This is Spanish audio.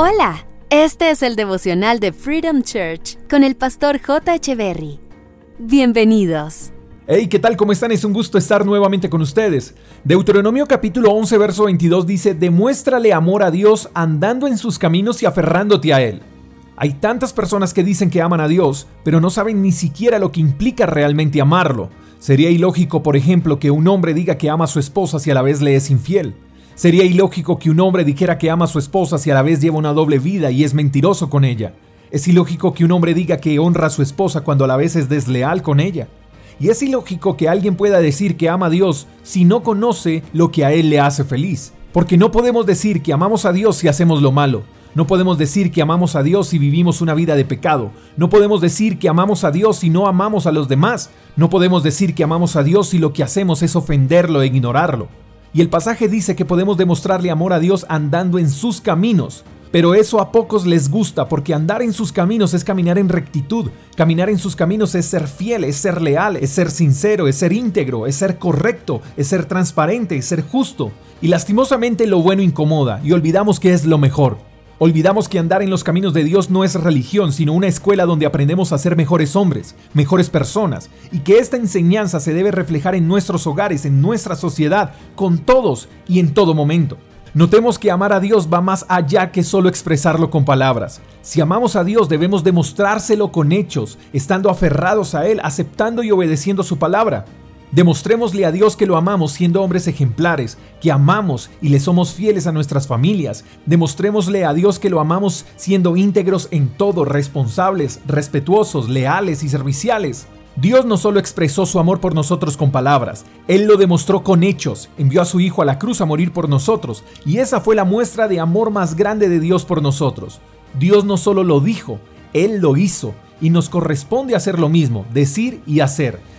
Hola, este es el devocional de Freedom Church con el pastor J. Berry. Bienvenidos. Hey, ¿qué tal? ¿Cómo están? Es un gusto estar nuevamente con ustedes. Deuteronomio capítulo 11, verso 22 dice, Demuéstrale amor a Dios andando en sus caminos y aferrándote a Él. Hay tantas personas que dicen que aman a Dios, pero no saben ni siquiera lo que implica realmente amarlo. Sería ilógico, por ejemplo, que un hombre diga que ama a su esposa si a la vez le es infiel. Sería ilógico que un hombre dijera que ama a su esposa si a la vez lleva una doble vida y es mentiroso con ella. Es ilógico que un hombre diga que honra a su esposa cuando a la vez es desleal con ella. Y es ilógico que alguien pueda decir que ama a Dios si no conoce lo que a Él le hace feliz. Porque no podemos decir que amamos a Dios si hacemos lo malo. No podemos decir que amamos a Dios si vivimos una vida de pecado. No podemos decir que amamos a Dios si no amamos a los demás. No podemos decir que amamos a Dios si lo que hacemos es ofenderlo e ignorarlo. Y el pasaje dice que podemos demostrarle amor a Dios andando en sus caminos. Pero eso a pocos les gusta porque andar en sus caminos es caminar en rectitud. Caminar en sus caminos es ser fiel, es ser leal, es ser sincero, es ser íntegro, es ser correcto, es ser transparente, es ser justo. Y lastimosamente lo bueno incomoda y olvidamos que es lo mejor. Olvidamos que andar en los caminos de Dios no es religión, sino una escuela donde aprendemos a ser mejores hombres, mejores personas, y que esta enseñanza se debe reflejar en nuestros hogares, en nuestra sociedad, con todos y en todo momento. Notemos que amar a Dios va más allá que solo expresarlo con palabras. Si amamos a Dios debemos demostrárselo con hechos, estando aferrados a Él, aceptando y obedeciendo su palabra. Demostrémosle a Dios que lo amamos siendo hombres ejemplares, que amamos y le somos fieles a nuestras familias. Demostrémosle a Dios que lo amamos siendo íntegros en todo, responsables, respetuosos, leales y serviciales. Dios no solo expresó su amor por nosotros con palabras, Él lo demostró con hechos, envió a su Hijo a la cruz a morir por nosotros, y esa fue la muestra de amor más grande de Dios por nosotros. Dios no solo lo dijo, Él lo hizo, y nos corresponde hacer lo mismo, decir y hacer.